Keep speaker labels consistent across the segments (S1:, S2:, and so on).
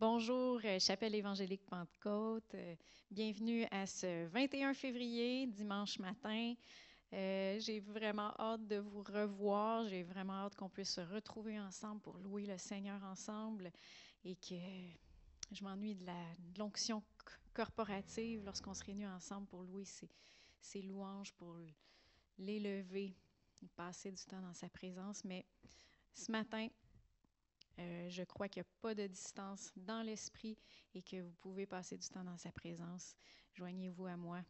S1: Bonjour, euh, Chapelle évangélique Pentecôte. Euh, bienvenue à ce 21 février, dimanche matin. Euh, j'ai vraiment hâte de vous revoir. J'ai vraiment hâte qu'on puisse se retrouver ensemble pour louer le Seigneur ensemble et que je m'ennuie de l'onction corporative lorsqu'on se réunit ensemble pour louer ses, louanges, pour l'élever, passer du temps dans sa présence. Mais ce matin, euh, je crois qu'il n'y a pas de distance dans l'esprit et que vous pouvez passer du temps dans sa présence. Joignez-vous à moi.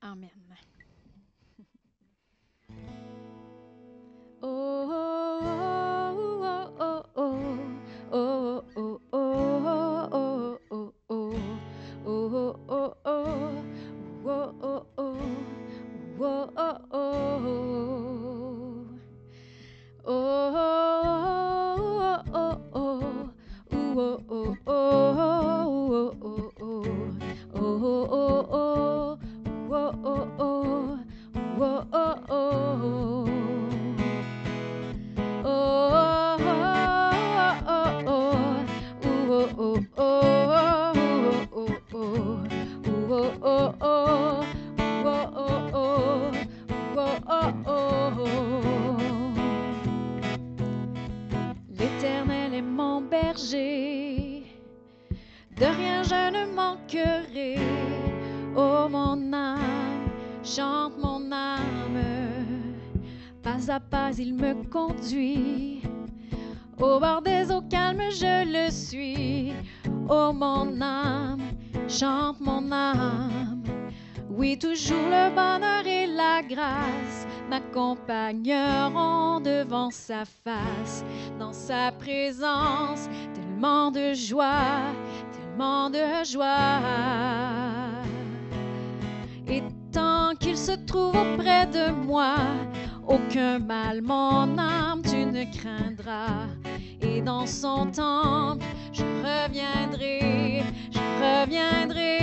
S1: Amen. M'accompagneront devant sa face, dans sa présence, tellement de joie, tellement de joie. Et tant qu'il se trouve auprès de moi, aucun mal, mon âme, tu ne craindras. Et dans son temple, je reviendrai, reviendrai.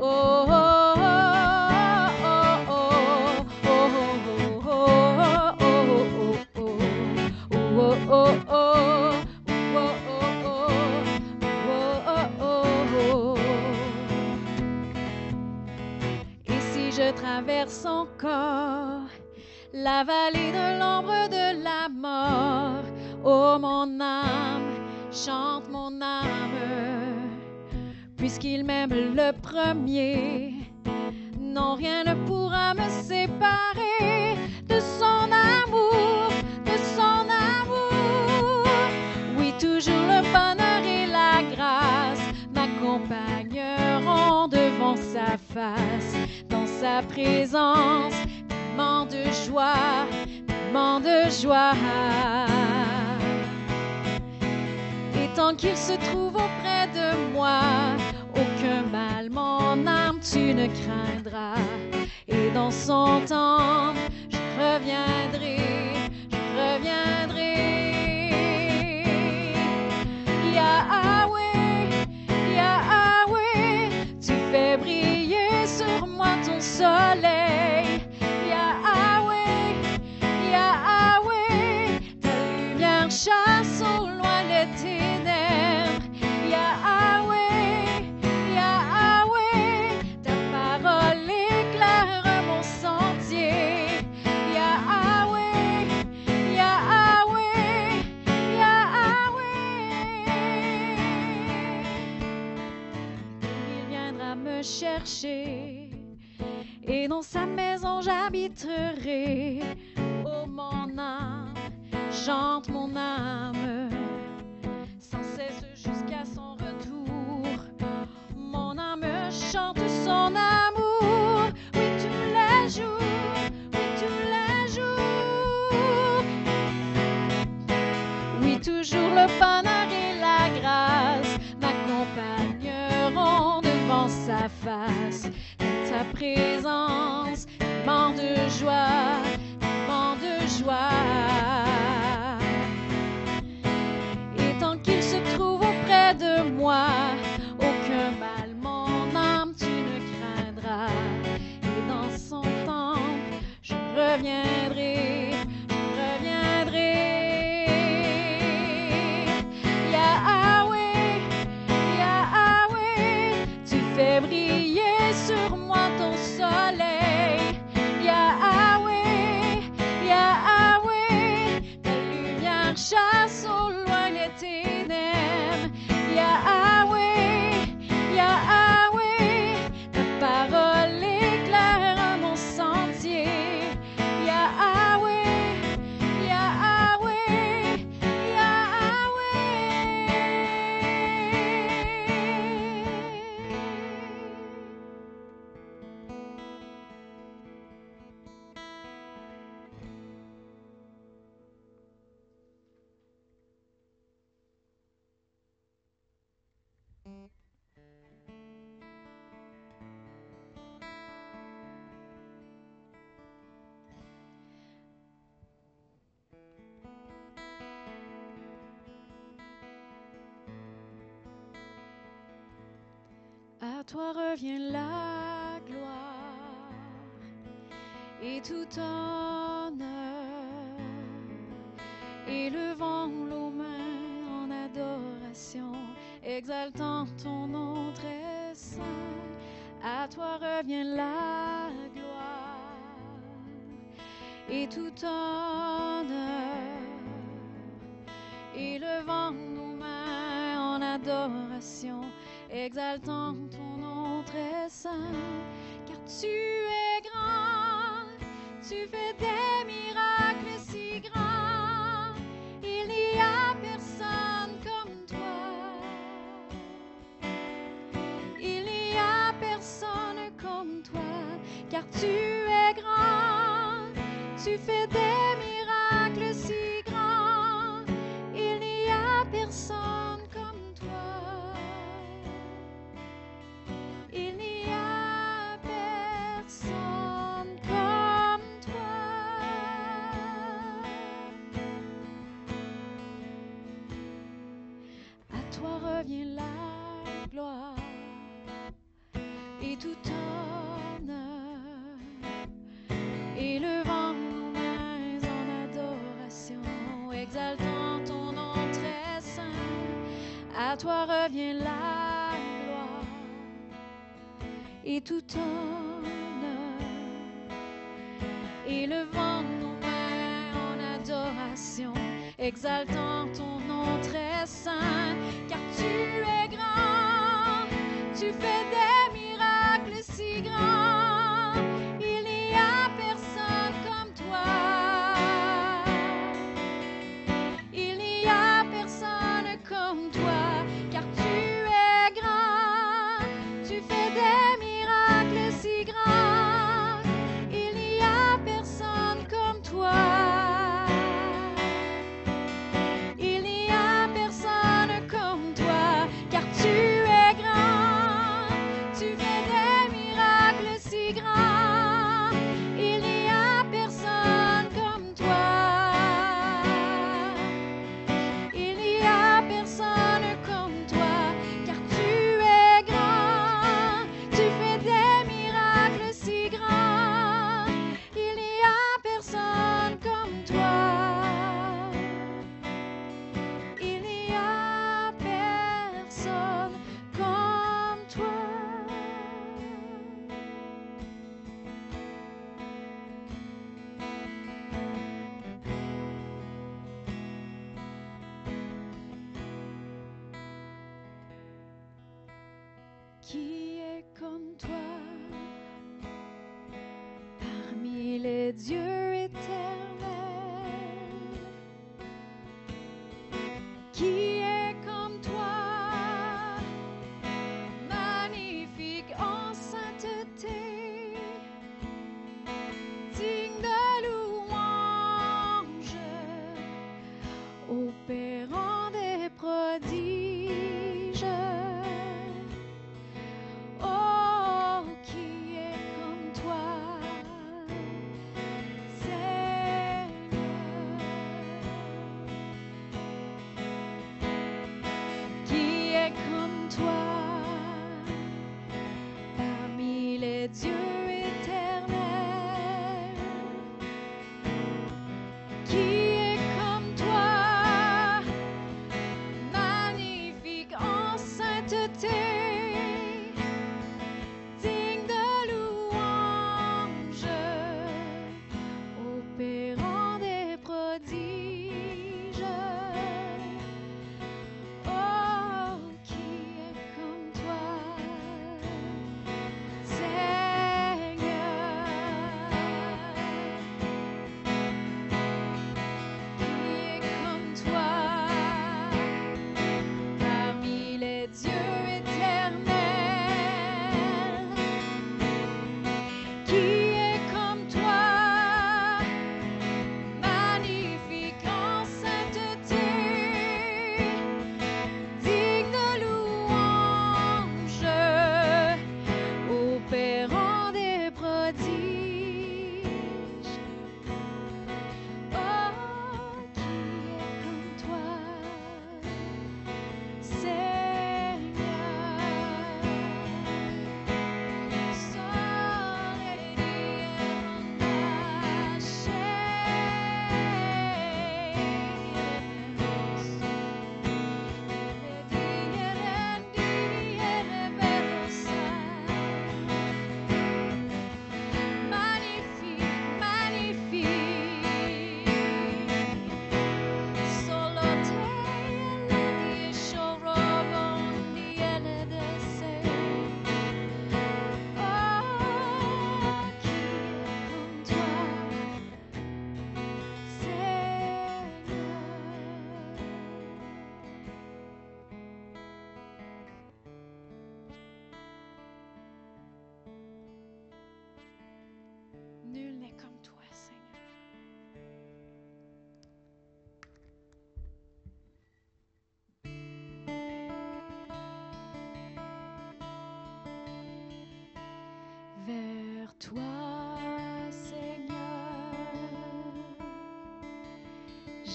S1: oh. oh traverse encore la vallée de l'ombre de la mort. Oh mon âme, chante mon âme, puisqu'il m'aime le premier. Non, rien ne pourra me séparer de son amour, de son amour. Oui, toujours le bonheur et la grâce m'accompagneront devant sa face sa présence, tellement de joie, tellement de joie. Tant qu'il se trouve auprès de moi, aucun mal, mon âme, tu ne craindras. Et dans son temps, je reviendrai, je reviendrai. Yahweh, Yahweh, tu fais briller sur moi ton soleil. Toi revient la gloire et tout honneur. Élevant nos mains en adoration, exaltant ton nom très saint. À toi revient la gloire et tout honneur. Élevant nos mains en adoration, exaltant saint, car tu es grand, tu fais des miracles si grands, il n'y a personne comme toi. Il n'y a personne comme toi, car tu es grand, tu fais des Toi revient la gloire. Et tout honneur. Élevant nos mains en adoration, exaltant ton nom très saint, car tu es grand, tu fais des miracles si grands, Qui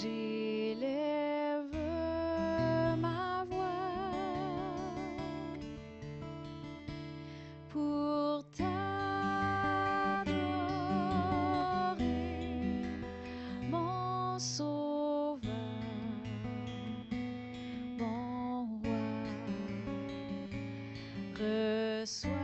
S1: J'élève ma voix pour t'adorer, mon sauveur, mon roi. Reçois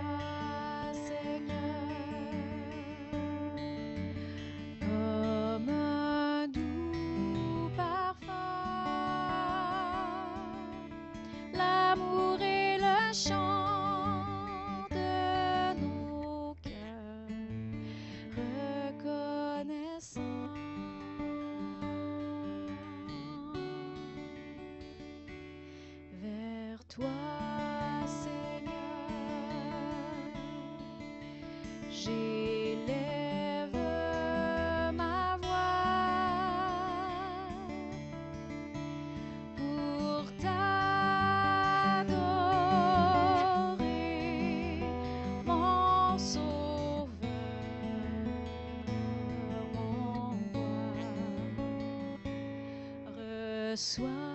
S1: toi, Seigneur. J'élève ma voix pour t'adorer, mon sauveur, mon roi. Reçois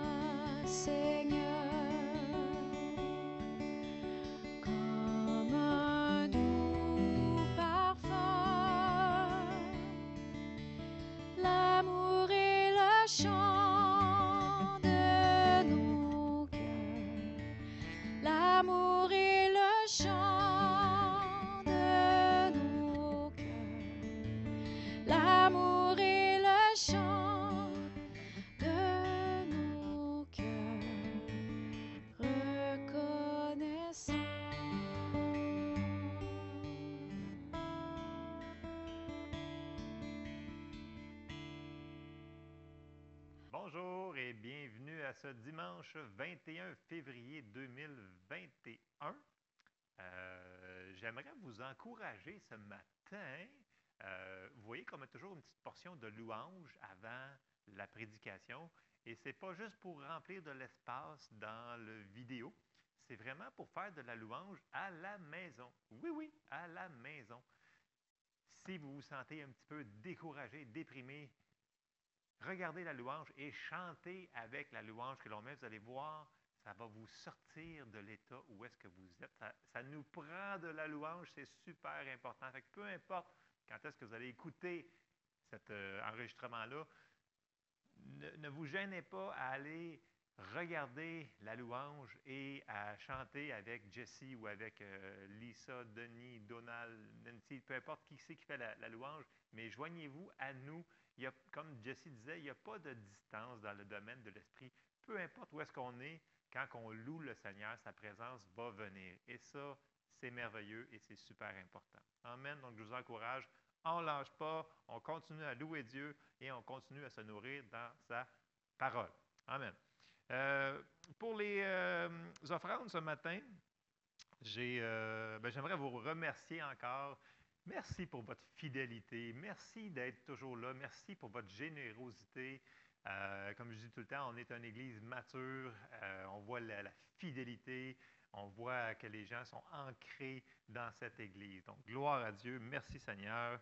S1: Show.
S2: Ce dimanche 21 février 2021. Euh, j'aimerais vous encourager ce matin. Euh, vous voyez qu'on met toujours une petite portion de louange avant la prédication. Et ce n'est pas juste pour remplir de l'espace dans le vidéo, c'est vraiment pour faire de la louange à la maison. Oui, oui, à la maison. Si vous vous sentez un petit peu découragé, déprimé, regardez la louange et chantez avec la louange que l'on met. Vous allez voir, ça va vous sortir de l'état où est-ce que vous êtes. Ça, nous prend de la louange, c'est super important. peu importe quand est-ce que vous allez écouter cet euh, enregistrement-là, ne, vous gênez pas à aller regarder la louange et à chanter avec Jessie ou avec euh, Lisa, Denis, Donald, Nancy, peu importe qui c'est qui fait la louange, mais joignez-vous à nous comme Jesse disait, il n'y a pas de distance dans le domaine de l'esprit. Peu importe où est-ce qu'on est, quand on loue le Seigneur, sa présence va venir. Et ça, c'est merveilleux et c'est super important. Amen. Donc, je vous encourage, on ne lâche pas, on continue à louer Dieu et on continue à se nourrir dans sa parole. Amen. Euh, pour les euh, offrandes ce matin, euh, ben, j'aimerais vous remercier encore Merci pour votre fidélité. Merci d'être toujours là. Merci pour votre générosité. Euh, comme je dis tout le temps, on est une église mature. Euh, on voit la, fidélité. On voit que les gens sont ancrés dans cette église. Donc, gloire à Dieu. Merci Seigneur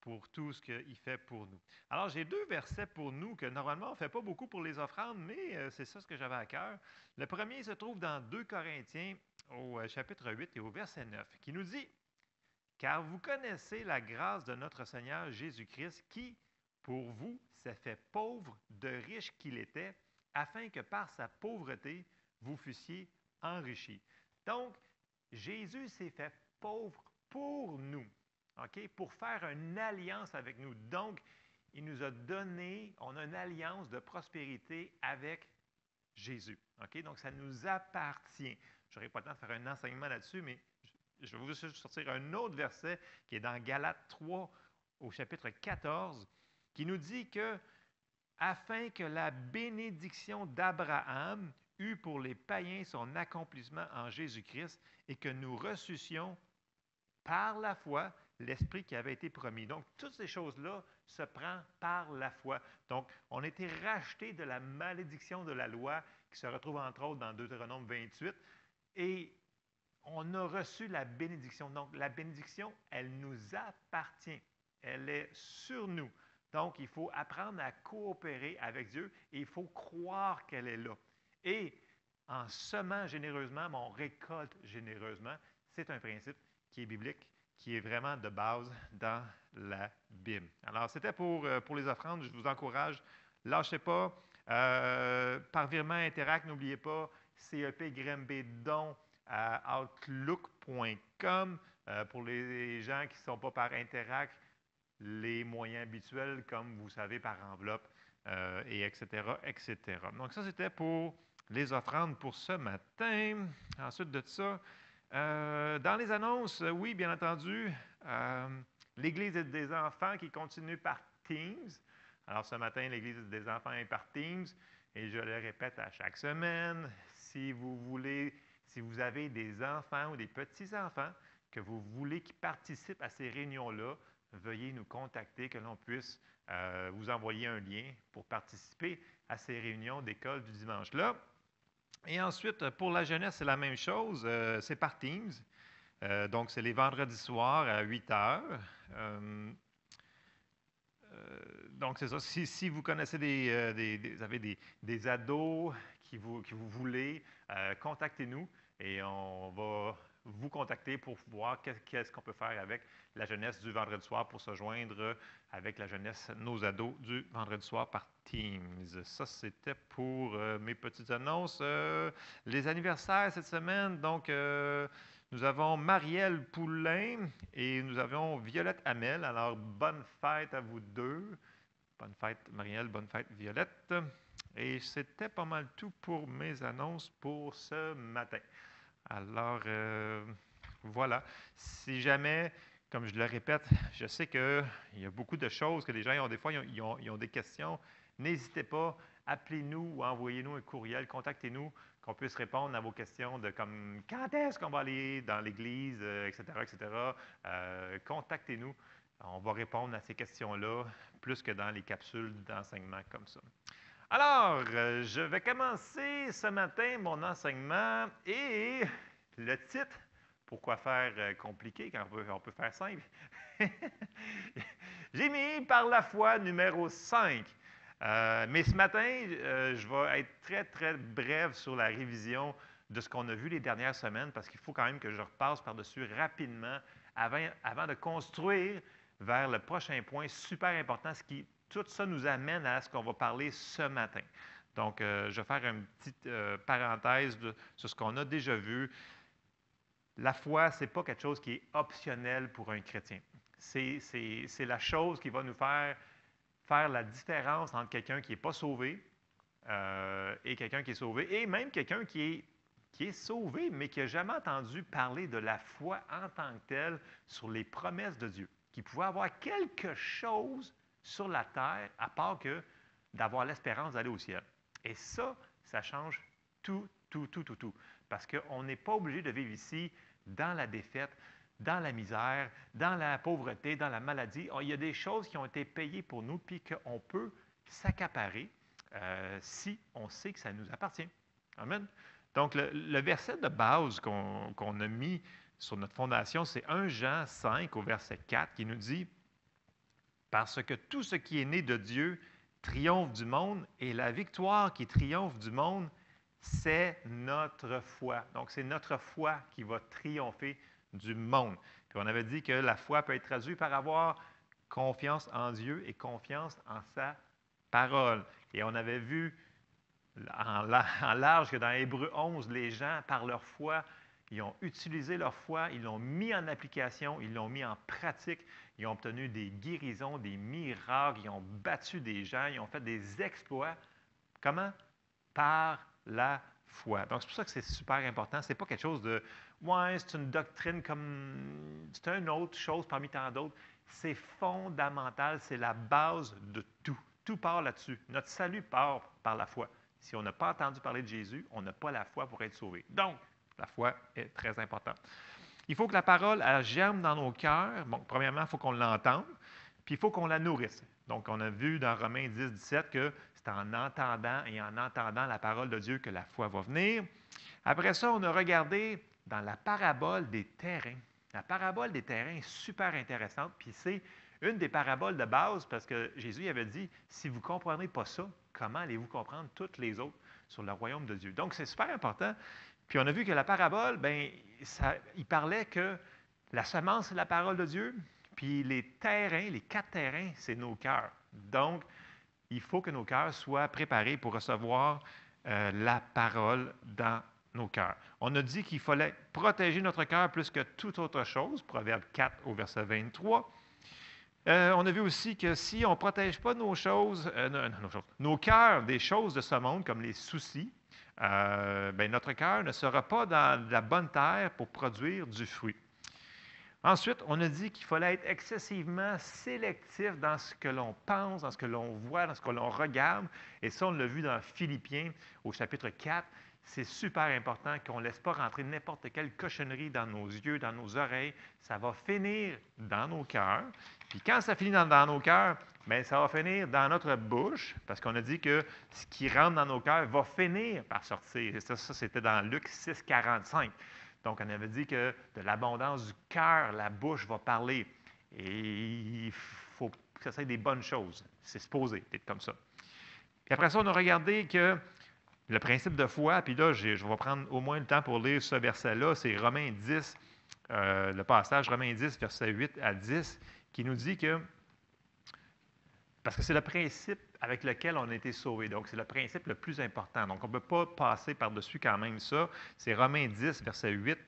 S2: pour tout ce qu'il fait pour nous. Alors, j'ai deux versets pour nous que normalement, on ne fait pas beaucoup pour les offrandes, mais euh, c'est ça ce que j'avais à cœur. Le premier se trouve dans 2 Corinthiens au chapitre 8 et au verset 9, qui nous dit car vous connaissez la grâce de notre Seigneur Jésus-Christ qui, pour vous, s'est fait pauvre de riche qu'il était, afin que par sa pauvreté, vous fussiez enrichis. Donc, Jésus s'est fait pauvre pour nous, OK? pour faire une alliance avec nous. Donc, il nous a donné, on a une alliance de prospérité avec Jésus. Donc, ça nous appartient. Je n'aurai pas le temps de faire un enseignement là-dessus, mais je vais vous sortir un autre verset qui est dans Galates 3 au chapitre 14, qui nous dit que afin que la bénédiction d'Abraham eût pour les païens son accomplissement en Jésus-Christ et que nous ressuscions par la foi l'Esprit qui avait été promis. Donc, toutes ces choses-là se prend par la foi. Donc, on a été rachetés de la malédiction de la loi qui se retrouve entre autres dans Deutéronome 28. Et on a reçu la bénédiction. Donc, la bénédiction, elle nous appartient. Elle est sur nous. Donc, il faut apprendre à coopérer avec Dieu et il faut croire qu'elle est là. Et en semant généreusement, on récolte généreusement. C'est un principe qui est biblique, qui est vraiment de base dans la Bible. Alors, c'était pour, euh, les offrandes. Je vous encourage, lâchez pas. Euh, par virement Interact, n'oubliez pas, CEP Don à outlook.com. Euh, pour les gens qui ne sont pas par Interact, les moyens habituels, comme vous savez, par enveloppe, et etc., etc. Donc, ça, c'était pour les offrandes pour ce matin. Ensuite de ça, euh, dans les annonces, oui, bien entendu, euh, l'Église des enfants qui continue par Teams. Alors ce matin, l'Église des enfants est par Teams et je le répète à chaque semaine. Si vous voulez, si vous avez des enfants ou des petits-enfants que vous voulez qui participent à ces réunions-là, veuillez nous contacter, que l'on puisse euh, vous envoyer un lien pour participer à ces réunions d'école du dimanche-là. Et ensuite, pour la jeunesse, c'est la même chose. Euh, c'est par Teams. Euh, donc, c'est les vendredis soirs à 8 heures. Euh, donc, c'est ça. Si, vous connaissez des, vous avez des, ados qui vous, qui vous voulez, contactez-nous et on va vous contacter pour voir qu'est-ce qu'on peut faire avec la jeunesse du vendredi soir pour se joindre avec la jeunesse, nos ados du vendredi soir par Teams. Ça, c'était pour euh, mes petites annonces. Euh, les anniversaires cette semaine, donc, euh, nous avons Marielle Poulain et nous avons Violette Hamel. Alors, bonne fête à vous deux. Bonne fête, Marielle, bonne fête, Violette. Et c'était pas mal tout pour mes annonces pour ce matin. Alors, voilà. Si jamais comme je le répète, je sais qu'il y a beaucoup de choses que les gens ont des fois, ils ont, des questions. N'hésitez pas, appelez-nous ou envoyez-nous un courriel, contactez-nous, qu'on puisse répondre à vos questions de comme quand est-ce qu'on va aller dans l'Église, etc., euh, etc. Euh, contactez-nous. On va répondre à ces questions-là plus que dans les capsules d'enseignement comme ça. Alors, euh, je vais commencer ce matin mon enseignement et le titre pourquoi faire compliqué quand on peut, faire simple? J'ai mis par la foi numéro 5. Euh, mais ce matin, euh, je vais être très, très bref sur la révision de ce qu'on a vu les dernières semaines parce qu'il faut quand même que je repasse par-dessus rapidement avant, avant, de construire vers le prochain point super important, ce qui, tout ça nous amène à ce qu'on va parler ce matin. Donc, je vais faire une petite parenthèse sur ce qu'on a déjà vu la foi, ce n'est pas quelque chose qui est optionnel pour un chrétien. C'est la chose qui va nous faire faire la différence entre quelqu'un qui n'est pas sauvé euh, et quelqu'un qui est sauvé, et même quelqu'un qui est, qui est sauvé, mais qui n'a jamais entendu parler de la foi en tant que telle sur les promesses de Dieu, qui pouvait avoir quelque chose sur la terre à part que d'avoir l'espérance d'aller au ciel. Et ça, ça change tout, tout, tout, tout, tout. Parce qu'on n'est pas obligé de vivre ici dans la défaite, dans la misère, dans la pauvreté, dans la maladie. Il y a des choses qui ont été payées pour nous, puis qu'on peut s'accaparer euh, si on sait que ça nous appartient. Amen. Donc, le, verset de base qu'on a mis sur notre fondation, c'est 1 Jean 5 au verset 4 qui nous dit, Parce que tout ce qui est né de Dieu triomphe du monde, et la victoire qui triomphe du monde, c'est notre foi. Donc, c'est notre foi qui va triompher du monde. Puis on avait dit que la foi peut être traduite par avoir confiance en Dieu et confiance en sa parole. Et on avait vu en, large que dans Hébreu 11, les gens, par leur foi, ils ont utilisé leur foi, ils l'ont mis en application, ils l'ont mis en pratique, ils ont obtenu des guérisons, des miracles, ils ont battu des gens, ils ont fait des exploits. Comment? Par la foi. Donc, c'est pour ça que c'est super important. Ce n'est pas quelque chose de, ouais, c'est une doctrine comme, c'est une autre chose parmi tant d'autres. C'est fondamental, c'est la base de tout. Tout part là-dessus. Notre salut part par la foi. Si on n'a pas entendu parler de Jésus, on n'a pas la foi pour être sauvé. Donc, la foi est très importante. Il faut que la parole germe dans nos cœurs. Bon, premièrement, il faut qu'on l'entende, puis il faut qu'on la nourrisse. Donc, on a vu dans Romains 10, 17 que c'est en entendant et en entendant la parole de Dieu que la foi va venir. Après ça, on a regardé dans la parabole des terrains. La parabole des terrains est super intéressante, puis c'est une des paraboles de base, parce que Jésus avait dit, si vous ne comprenez pas ça, comment allez-vous comprendre toutes les autres sur le royaume de Dieu? Donc, c'est super important. Puis on a vu que la parabole, ben, il parlait que la semence, c'est la parole de Dieu, puis les terrains, les quatre terrains, c'est nos cœurs. Donc, il faut que nos cœurs soient préparés pour recevoir euh, la parole dans nos cœurs. On a dit qu'il fallait protéger notre cœur plus que toute autre chose, Proverbe 4 au verset 23. Euh, on a vu aussi que si on ne protège pas nos choses, euh, nos, cœurs des choses de ce monde, comme les soucis, ben, notre cœur ne sera pas dans la bonne terre pour produire du fruit. Ensuite, on a dit qu'il fallait être excessivement sélectif dans ce que l'on pense, dans ce que l'on voit, dans ce que l'on regarde. Et ça, on l'a vu dans Philippiens au chapitre 4. C'est super important qu'on ne laisse pas rentrer n'importe quelle cochonnerie dans nos yeux, dans nos oreilles. Ça va finir dans nos cœurs. Puis quand ça finit dans, nos cœurs, bien, ça va finir dans notre bouche, parce qu'on a dit que ce qui rentre dans nos cœurs va finir par sortir. ça, c'était dans Luc 6, 45. Donc, on avait dit que de l'abondance du cœur, la bouche va parler. Et il faut que ça soit des bonnes choses. C'est supposé être comme ça. Puis après ça, on a regardé que le principe de foi, puis là, je vais prendre au moins le temps pour lire ce verset-là, c'est Romains 10, euh, le passage Romains 10, verset 8 à 10, qui nous dit que, parce que c'est le principe avec lequel on a été sauvé. Donc, c'est le principe le plus important. Donc, on ne peut pas passer par-dessus quand même ça. C'est Romains 10, verset 8,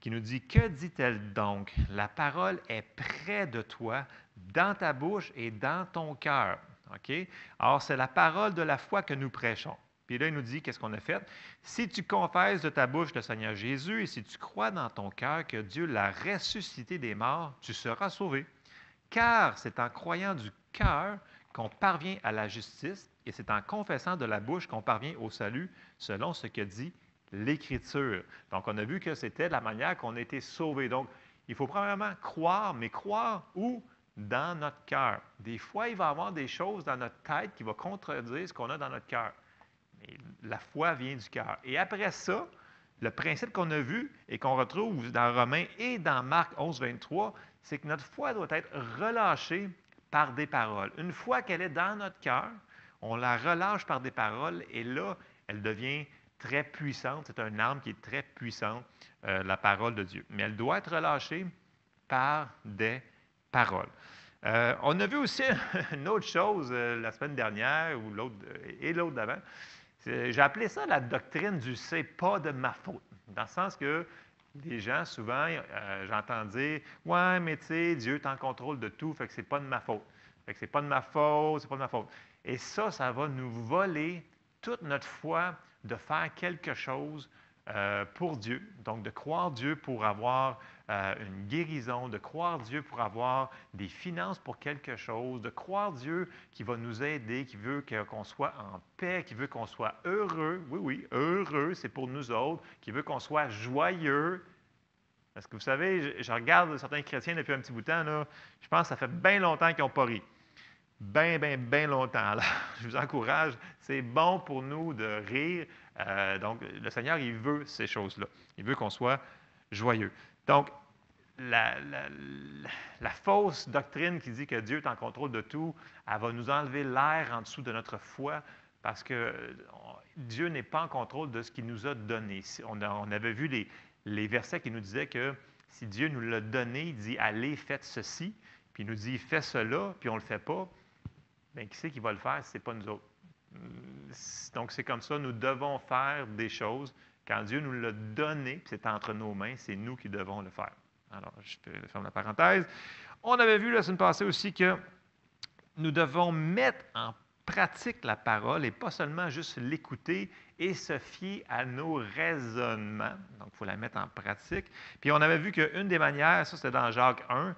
S2: qui nous dit, Que dit-elle donc? La parole est près de toi, dans ta bouche et dans ton cœur. OK? Alors, c'est la parole de la foi que nous prêchons. Puis là, il nous dit, qu'est-ce qu'on a fait? Si tu confesses de ta bouche le Seigneur Jésus et si tu crois dans ton cœur que Dieu l'a ressuscité des morts, tu seras sauvé. Car c'est en croyant du cœur qu'on parvient à la justice et c'est en confessant de la bouche qu'on parvient au salut selon ce que dit l'Écriture. Donc, on a vu que c'était la manière qu'on a été sauvé. Donc, il faut premièrement croire, mais croire où? Dans notre cœur. Des fois, il va y avoir des choses dans notre tête qui vont contredire ce qu'on a dans notre cœur. La foi vient du cœur. Et après ça, le principe qu'on a vu et qu'on retrouve dans Romains et dans Marc 11, 23, c'est que notre foi doit être relâchée par des paroles. Une fois qu'elle est dans notre cœur, on la relâche par des paroles et là, elle devient très puissante. C'est une arme qui est très puissante, euh, la parole de Dieu. Mais elle doit être relâchée par des paroles. Euh, on a vu aussi une autre chose euh, la semaine dernière ou l'autre et l'autre d'avant. J'ai appelé ça la doctrine du c'est pas de ma faute. Dans le sens que les gens, souvent, euh, j'entends dire Ouais, mais tu sais, Dieu est en contrôle de tout, fait que c'est pas de ma faute. Fait que c'est pas de ma faute, c'est pas de ma faute. Et ça, ça va nous voler toute notre foi de faire quelque chose euh, pour Dieu. Donc, de croire Dieu pour avoir euh, une guérison, de croire Dieu pour avoir des finances pour quelque chose, de croire Dieu qui va nous aider, qui veut qu'on soit en paix, qui veut qu'on soit heureux. Oui, oui, heureux, c'est pour nous autres, qui veut qu'on soit joyeux. Parce que vous savez, je, regarde certains chrétiens depuis un petit bout de temps, là, je pense que ça fait bien longtemps qu'ils n'ont pas ri. Bien, bien, bien longtemps. Je vous encourage, c'est bon pour nous de rire. Euh, donc, le Seigneur, il veut ces choses-là. Il veut qu'on soit joyeux. Donc, la, fausse doctrine qui dit que Dieu est en contrôle de tout, elle va nous enlever l'air en dessous de notre foi parce que Dieu n'est pas en contrôle de ce qu'il nous a donné. On, avait vu les, versets qui nous disaient que si Dieu nous l'a donné, il dit Allez, faites ceci, puis il nous dit Fais cela, puis on ne le fait pas, bien, qui c'est qui va le faire? Si ce n'est pas nous autres? Donc, c'est comme ça, nous devons faire des choses quand Dieu nous l'a donné, c'est entre nos mains, c'est nous qui devons le faire. Alors, je ferme la parenthèse. On avait vu la semaine passée aussi que nous devons mettre en pratique la parole et pas seulement juste l'écouter et se fier à nos raisonnements. Donc, il faut la mettre en pratique. Puis, on avait vu qu'une des manières, ça c'était dans Jacques 1,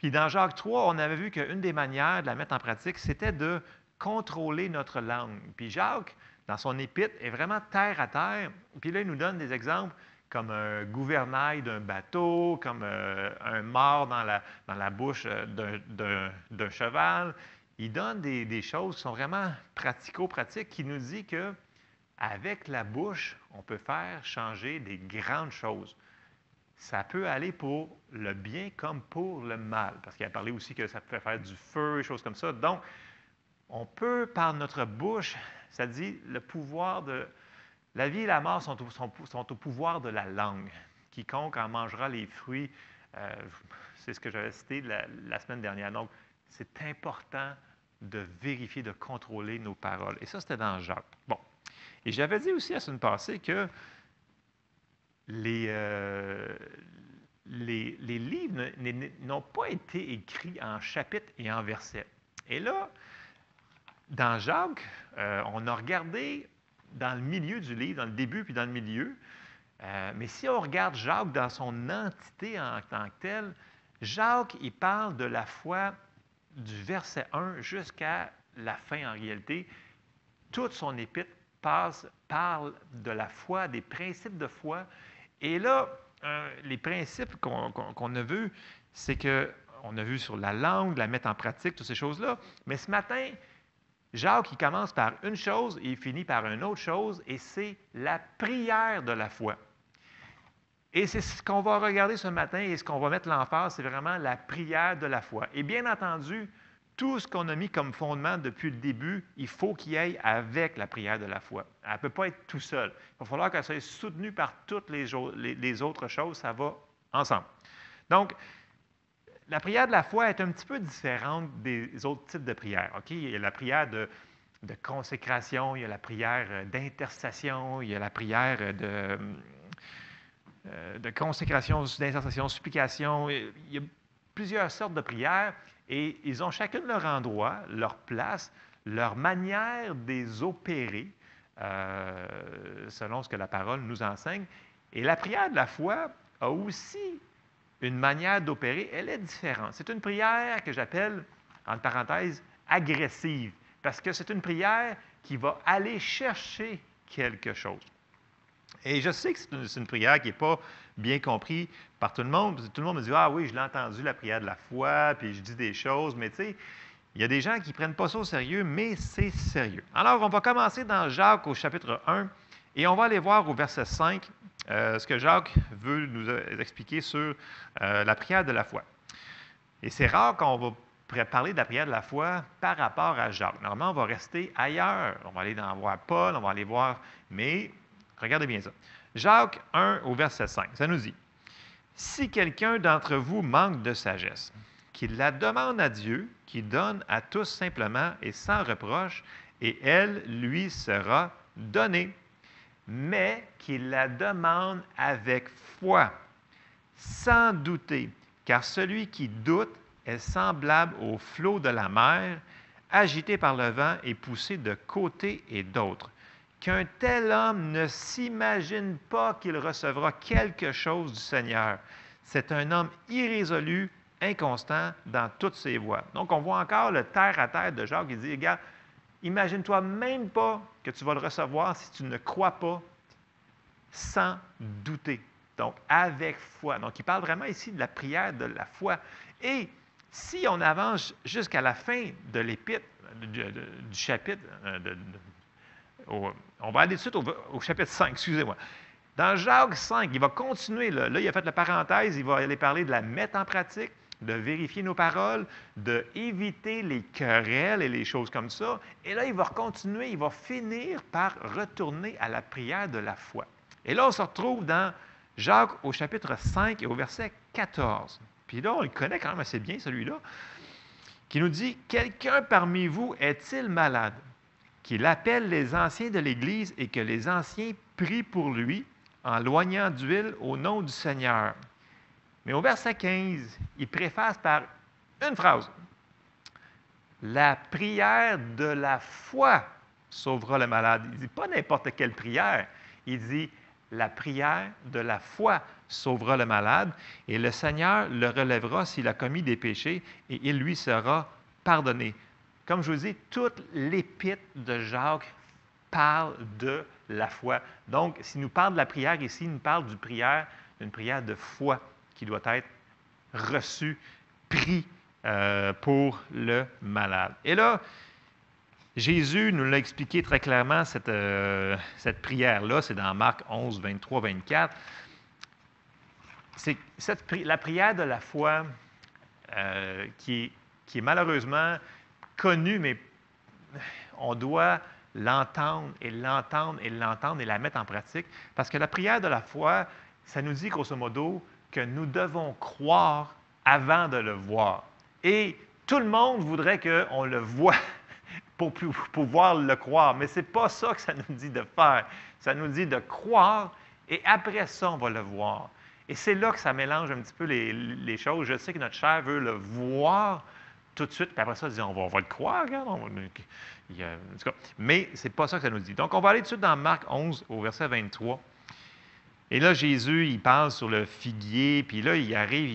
S2: puis dans Jacques 3, on avait vu qu'une des manières de la mettre en pratique, c'était de contrôler notre langue. Puis Jacques, dans son épître, est vraiment terre à terre. Puis là, il nous donne des exemples comme un gouvernail d'un bateau, comme euh, un mort dans la, dans la bouche euh, d'un cheval. Il donne des, choses qui sont vraiment pratico-pratiques, qui nous dit que avec la bouche, on peut faire changer des grandes choses. ça peut aller pour le bien comme pour le mal. Parce qu'il a parlé aussi que ça peut faire du feu, des choses comme ça. Donc, on peut, par notre bouche, ça dit le pouvoir de. La vie et la mort sont au, pouvoir de la langue. Quiconque en mangera les fruits, euh, c'est ce que j'avais cité la, semaine dernière. Donc, c'est important de vérifier, de contrôler nos paroles. Et ça, c'était dans Jacques. Bon. Et j'avais dit aussi la semaine passée que les, euh, les, livres n'ont pas été écrits en chapitres et en versets. Et là, dans Jacques, euh, on a regardé dans le milieu du livre, dans le début puis dans le milieu. Euh, mais si on regarde Jacques dans son entité en tant que telle, Jacques, il parle de la foi du verset 1 jusqu'à la fin en réalité. Toute son épître parle de la foi, des principes de foi. Et là, les principes qu'on a vus, c'est qu'on a vu sur la langue, la mettre en pratique, toutes ces choses-là. Mais ce matin, Jacques, il commence par une chose et il finit par une autre chose, et c'est la prière de la foi. Et c'est ce qu'on va regarder ce matin et ce qu'on va mettre l'emphase, c'est vraiment la prière de la foi. Et bien entendu, tout ce qu'on a mis comme fondement depuis le début, il faut qu'il ait avec la prière de la foi. Elle ne peut pas être tout seule. Il va falloir qu'elle soit soutenue par toutes les, les autres choses. Ça va ensemble. Donc, la prière de la foi est un petit peu différente des autres types de prières. Il y a la prière de, consécration, il y a la prière euh, d'intercession, il y a la prière de, euh, de consécration, d'intercession, supplication. Il y a plusieurs sortes de prières et ils ont chacun leur endroit, leur place, leur manière des opérer, euh, selon ce que la parole nous enseigne. Et la prière de la foi a aussi une manière d'opérer, elle est différente. C'est une prière que j'appelle, en parenthèse, agressive, parce que c'est une prière qui va aller chercher quelque chose. Et je sais que c'est une, prière qui n'est pas bien comprise par tout le monde. Tout le monde me dit Ah oui, je l'ai entendu, la prière de la foi, puis je dis des choses, mais tu sais, il y a des gens qui ne prennent pas ça au sérieux, mais c'est sérieux. Alors, on va commencer dans Jacques au chapitre 1 et on va aller voir au verset 5 euh, ce que Jacques veut nous expliquer sur euh, la prière de la foi. Et c'est rare qu'on va parler de la prière de la foi par rapport à Jacques. Normalement, on va rester ailleurs. On va aller voir Paul, on va aller voir. Mais regardez bien ça. Jacques 1 au verset 5, ça nous dit Si quelqu'un d'entre vous manque de sagesse, qu'il la demande à Dieu, qui donne à tous simplement et sans reproche, et elle lui sera donnée mais qu'il la demande avec foi, sans douter, car celui qui doute est semblable au flot de la mer, agité par le vent et poussé de côté et d'autre. Qu'un tel homme ne s'imagine pas qu'il recevra quelque chose du Seigneur. C'est un homme irrésolu, inconstant dans toutes ses voies. Donc, on voit encore le terre à terre de Jacques qui dit, regarde, Imagine-toi même pas que tu vas le recevoir si tu ne crois pas sans douter. Donc, avec foi. Donc, il parle vraiment ici de la prière de la foi. Et si on avance jusqu'à la fin de l'épître, du, chapitre, euh, on va aller tout de suite au, chapitre 5, excusez-moi. Dans Jacques 5, il va continuer, là, il a fait la parenthèse, il va aller parler de la mettre en pratique, de vérifier nos paroles, d'éviter les querelles et les choses comme ça. Et là, il va continuer, il va finir par retourner à la prière de la foi. Et là, on se retrouve dans Jacques au chapitre 5 et au verset 14. Puis là, on le connaît quand même assez bien, celui-là, qui nous dit, Quelqu'un parmi vous est-il malade qu'il appelle les anciens de l'Église et que les anciens prient pour lui en loignant d'huile au nom du Seigneur. Mais au verset 15, il préface par une phrase. La prière de la foi sauvera le malade. Il dit pas n'importe quelle prière. Il dit la prière de la foi sauvera le malade et le Seigneur le relèvera s'il a commis des péchés et il lui sera pardonné. Comme je vous dis, toute l'épître de Jacques parle de la foi. Donc, s'il nous parle de la prière ici, il nous parle d'une prière, d'une prière de foi qui doit être reçu, pris euh, pour le malade. Et là, Jésus nous l'a expliqué très clairement, cette, euh, cette prière-là, c'est dans Marc 11, 23, 24. c'est la prière de la foi euh, qui, qui est malheureusement connue, mais on doit l'entendre et l'entendre et l'entendre et la mettre en pratique. Parce que la prière de la foi, ça nous dit grosso modo que nous devons croire avant de le voir. Et tout le monde voudrait qu'on le voit pour pouvoir le croire, mais ce n'est pas ça que ça nous dit de faire. Ça nous dit de croire et après ça, on va le voir. Et c'est là que ça mélange un petit peu les, choses. Je sais que notre chair veut le voir tout de suite, puis après ça, on dit, on va, le croire, regarde. mais ce n'est pas ça que ça nous dit. Donc, on va aller tout de suite dans Marc 11 au verset 23. Et là, Jésus, il parle sur le figuier, puis là, il arrive,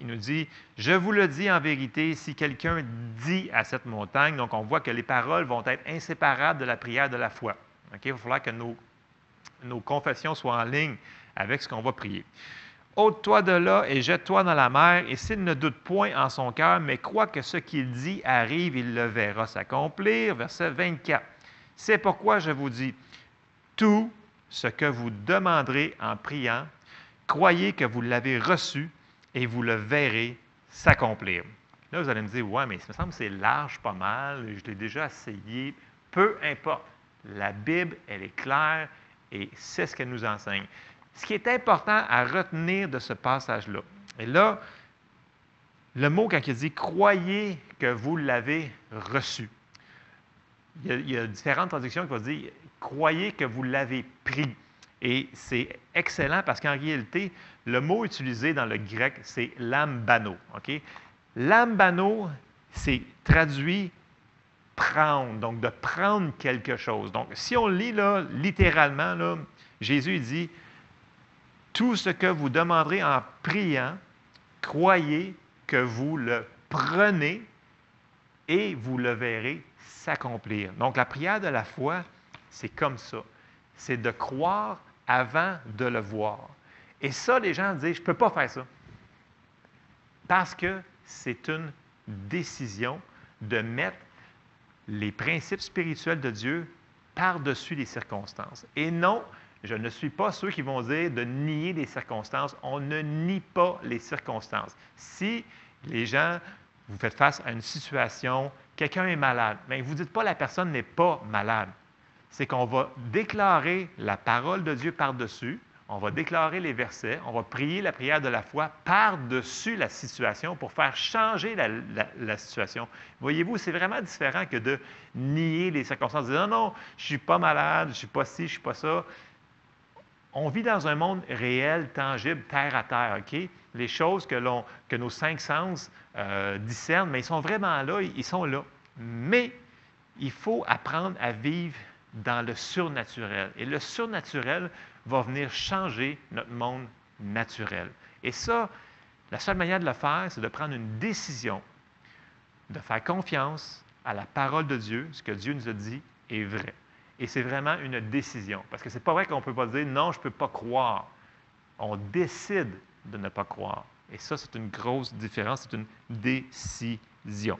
S2: il, nous dit, je vous le dis en vérité, si quelqu'un dit à cette montagne, donc on voit que les paroles vont être inséparables de la prière de la foi. Il va falloir que nos, nos confessions soient en ligne avec ce qu'on va prier. Ôte-toi de là et jette-toi dans la mer, et s'il ne doute point en son cœur, mais croit que ce qu'il dit arrive, il le verra s'accomplir. Verset 24. C'est pourquoi je vous dis, tout ce que vous demanderez en priant, croyez que vous l'avez reçu et vous le verrez s'accomplir. Là, vous allez me dire, ouais, mais ça me semble que c'est large pas mal, je l'ai déjà essayé. Peu importe. La Bible, elle est claire et c'est ce qu'elle nous enseigne. Ce qui est important à retenir de ce passage-là, et là, le mot quand il dit croyez que vous l'avez reçu. Il y, a, il y, a, différentes traductions qui vont dire croyez que vous l'avez pris. Et c'est excellent parce qu'en réalité, le mot utilisé dans le grec, c'est lambano. OK? Lambano, c'est traduit prendre, donc de prendre quelque chose. Donc, si on lit là, littéralement, là, Jésus dit Tout ce que vous demanderez en priant, croyez que vous le prenez et vous le verrez s'accomplir. Donc, la prière de la foi, c'est comme ça. C'est de croire avant de le voir. Et ça, les gens disent, je ne peux pas faire ça. Parce que c'est une décision de mettre les principes spirituels de Dieu par-dessus les circonstances. Et non, je ne suis pas ceux qui vont dire de nier les circonstances. On ne nie pas les circonstances. Si les gens, vous faites face à une situation, quelqu'un est malade, mais vous ne dites pas la personne n'est pas malade c'est qu'on va déclarer la parole de Dieu par-dessus, on va déclarer les versets, on va prier la prière de la foi par-dessus la situation pour faire changer la, situation. Voyez-vous, c'est vraiment différent que de nier les circonstances, de dire non, non, je ne suis pas malade, je ne suis pas ci, je ne suis pas ça. On vit dans un monde réel, tangible, terre à terre, OK? Les choses que, que nos cinq sens euh, discernent, mais ils sont vraiment là, ils sont là. Mais il faut apprendre à vivre dans le surnaturel. Et le surnaturel va venir changer notre monde naturel. Et ça, la seule manière de le faire, c'est de prendre une décision, de faire confiance à la parole de Dieu, ce que Dieu nous a dit est vrai. Et c'est vraiment une décision. Parce que ce n'est pas vrai qu'on ne peut pas dire non, je ne peux pas croire. On décide de ne pas croire. Et ça, c'est une grosse différence, c'est une décision.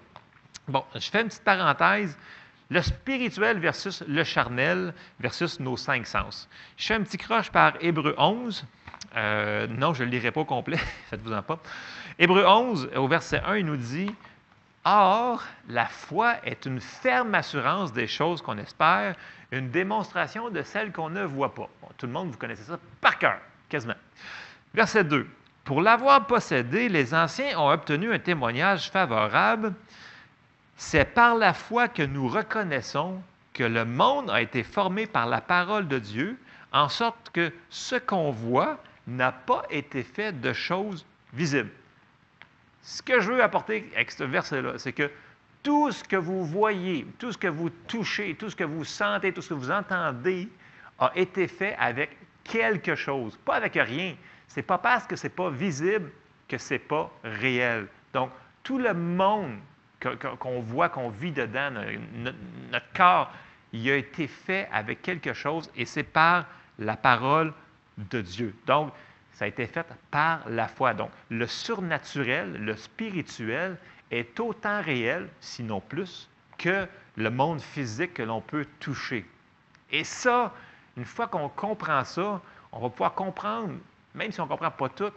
S2: Bon, je fais une petite parenthèse le spirituel versus le charnel versus nos cinq sens. Je fais un petit croche par Hébreu 11. Euh, non, je ne le lirai pas au complet, faites-vous-en pas. Hébreu 11, au verset 1, il nous dit Or, la foi est une ferme assurance des choses qu'on espère, une démonstration de celles qu'on ne voit pas. tout le monde, vous connaissez ça par cœur, quasiment. Verset 2. Pour l'avoir possédé, les anciens ont obtenu un témoignage favorable. C'est par la foi que nous reconnaissons que le monde a été formé par la parole de Dieu, en sorte que ce qu'on voit n'a pas été fait de choses visibles. Ce que je veux apporter avec ce verset-là, c'est que tout ce que vous voyez, tout ce que vous touchez, tout ce que vous sentez, tout ce que vous entendez a été fait avec quelque chose, pas avec rien. Ce n'est pas parce que ce n'est pas visible que ce n'est pas réel. Donc, tout le monde qu'on voit, qu'on vit dedans, notre, corps, il a été fait avec quelque chose et c'est par la parole de Dieu. Donc, ça a été fait par la foi. Donc, le surnaturel, le spirituel est autant réel, sinon plus, que le monde physique que l'on peut toucher. Et ça, une fois qu'on comprend ça, on va pouvoir comprendre, même si on ne comprend pas tout,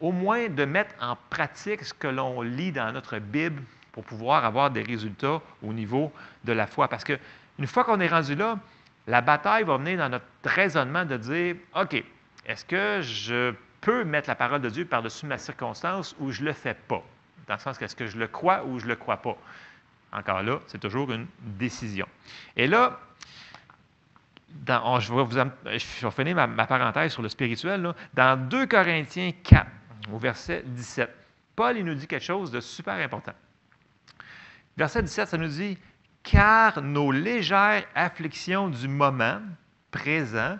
S2: au moins de mettre en pratique ce que l'on lit dans notre Bible pour pouvoir avoir des résultats au niveau de la foi. Parce qu'une fois qu'on est rendu là, la bataille va venir dans notre raisonnement de dire, OK, est-ce que je peux mettre la parole de Dieu par-dessus ma circonstance ou je ne le fais pas? Dans le sens qu'est-ce que je le crois ou je ne le crois pas? Encore là, c'est toujours une décision. Et là, je, vais vous, je, vais finir ma, parenthèse sur le spirituel. Dans 2 Corinthiens 4, au verset 17, Paul il nous dit quelque chose de super important. Verset 17, ça nous dit Car nos légères afflictions du moment présent,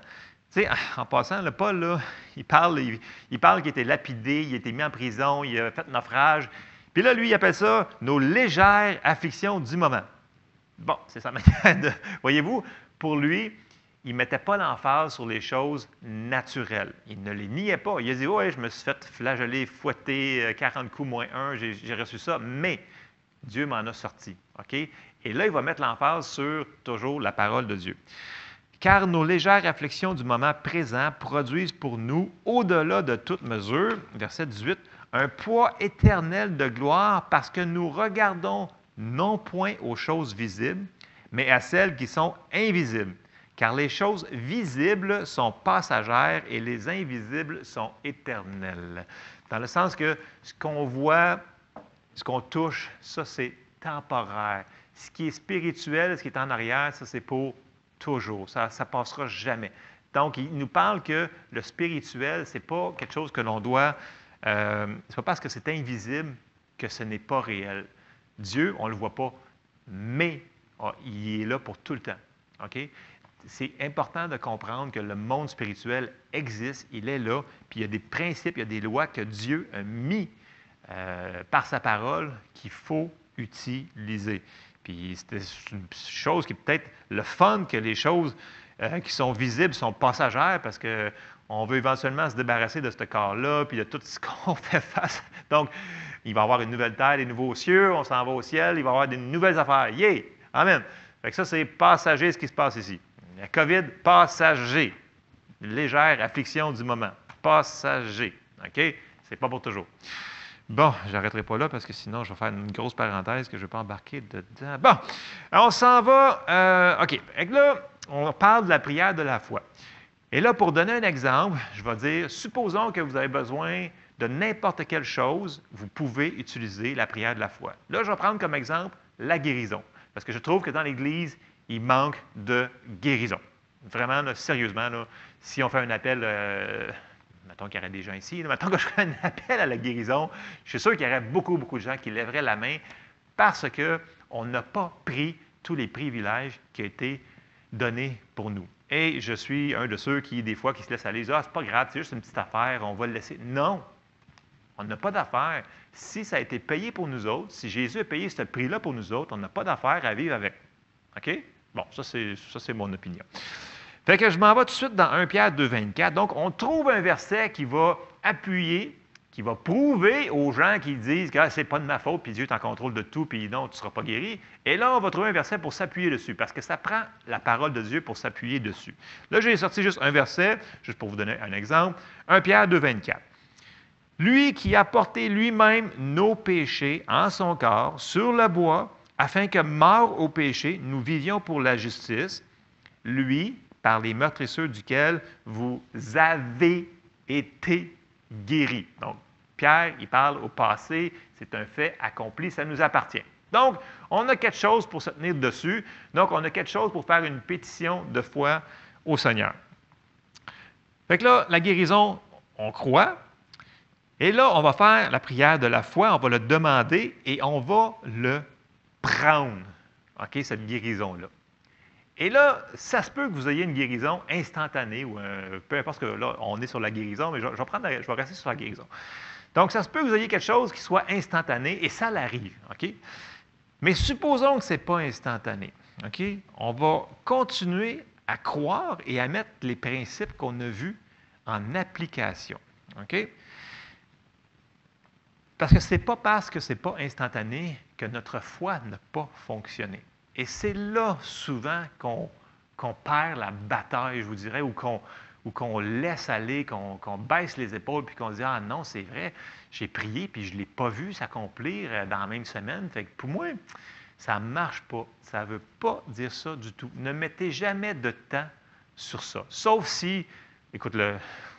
S2: tu sais, en passant, le Paul, il parle, il, parle qu'il était lapidé, il a été mis en prison, il a fait naufrage. Puis là, lui, il appelle ça nos légères afflictions du moment. Bon, c'est sa manière. Voyez-vous, pour lui, il ne mettait pas l'emphase sur les choses naturelles. Il ne les niait pas. Il a dit Oui, je me suis fait flageller, fouetter, 40 euh, coups moins un, j'ai reçu ça, mais Dieu m'en a sorti. Et là, il va mettre l'emphase sur toujours la parole de Dieu. Car nos légères réflexions du moment présent produisent pour nous, au-delà de toute mesure, verset 18, un poids éternel de gloire parce que nous regardons non point aux choses visibles, mais à celles qui sont invisibles car les choses visibles sont passagères et les invisibles sont éternelles. Dans le sens que ce qu'on voit, ce qu'on touche, ça c'est temporaire. Ce qui est spirituel, ce qui est en arrière, ça c'est pour toujours. Ça ne passera jamais. Donc, il nous parle que le spirituel, ce n'est pas quelque chose que l'on doit... Euh, ce n'est pas parce que c'est invisible que ce n'est pas réel. Dieu, on ne le voit pas, mais oh, il est là pour tout le temps. OK? c'est important de comprendre que le monde spirituel existe, il est là, puis il y a des principes, il y a des lois que Dieu a mis euh, par sa parole qu'il faut utiliser. Puis c'est une chose qui est peut-être le fun que les choses euh, qui sont visibles sont passagères parce qu'on veut éventuellement se débarrasser de ce corps-là, puis de tout ce qu'on fait face. Donc, il va y avoir une nouvelle terre, des nouveaux cieux, on s'en va au ciel, il va y avoir des nouvelles affaires. Yeah! Amen! Fait que ça, c'est passager ce qui se passe ici. La COVID, passager. Légère affliction du moment. Passager. OK? C'est pas pour toujours. Bon, j'arrêterai pas là parce que sinon, je vais faire une grosse parenthèse que je ne vais pas embarquer dedans. Bon, on s'en va. Euh, OK. Là, on parle de la prière de la foi. Et là, pour donner un exemple, je vais dire, supposons que vous avez besoin de n'importe quelle chose, vous pouvez utiliser la prière de la foi. Là, je vais prendre comme exemple la guérison. Parce que je trouve que dans l'Église, il manque de guérison. Vraiment, sérieusement, si on fait un appel, euh, mettons qu'il y aurait des gens ici, mettons que je ferais un appel à la guérison, je suis sûr qu'il y aurait beaucoup, beaucoup de gens qui lèveraient la main parce qu'on n'a pas pris tous les privilèges qui ont été donnés pour nous. Et je suis un de ceux qui, des fois, qui se laissent aller, ah, c'est pas grave, c'est juste une petite affaire, on va le laisser. Non, on n'a pas d'affaire. Si ça a été payé pour nous autres, si Jésus a payé ce prix-là pour nous autres, on n'a pas d'affaire à vivre avec. OK? Bon, ça c'est mon opinion. Fait que je m'en vais tout de suite dans 1 Pierre 2, 24. Donc, on trouve un verset qui va appuyer, qui va prouver aux gens qui disent que ah, c'est pas de ma faute, puis Dieu est en contrôle de tout, puis non, tu ne seras pas guéri. Et là, on va trouver un verset pour s'appuyer dessus, parce que ça prend la parole de Dieu pour s'appuyer dessus. Là, j'ai sorti juste un verset, juste pour vous donner un exemple. 1 Pierre 2, 24. Lui qui a porté lui-même nos péchés en son corps sur le bois, afin que, mort au péché, nous vivions pour la justice, lui, par les meurtrisseurs duquel vous avez été guéris. Donc, Pierre, il parle au passé, c'est un fait accompli, ça nous appartient. Donc, on a quelque chose pour se tenir dessus. Donc, on a quelque chose pour faire une pétition de foi au Seigneur. Fait que là, la guérison, on croit. Et là, on va faire la prière de la foi, on va le demander et on va le prendre ok, cette guérison-là. Et là, ça se peut que vous ayez une guérison instantanée, ou peu importe que là, on est sur la guérison, mais je, vais, je vais rester sur la guérison. Donc, ça se peut que vous ayez quelque chose qui soit instantané, et ça l'arrive. OK? Mais supposons que ce n'est pas instantané. OK? On va continuer à croire et à mettre les principes qu'on a vus en application. OK? Parce que ce n'est pas parce que ce n'est pas instantané que notre foi n'a pas fonctionné. Et c'est là souvent qu'on perd la bataille, je vous dirais, ou qu'on laisse aller, qu'on baisse les épaules, puis qu'on dit Ah non, c'est vrai, j'ai prié, puis je ne l'ai pas vu s'accomplir euh, dans la même semaine. Fait que pour moi, ça ne marche pas. Ça ne veut pas dire ça du tout. Ne mettez jamais de temps sur ça. Sauf si, écoute, le,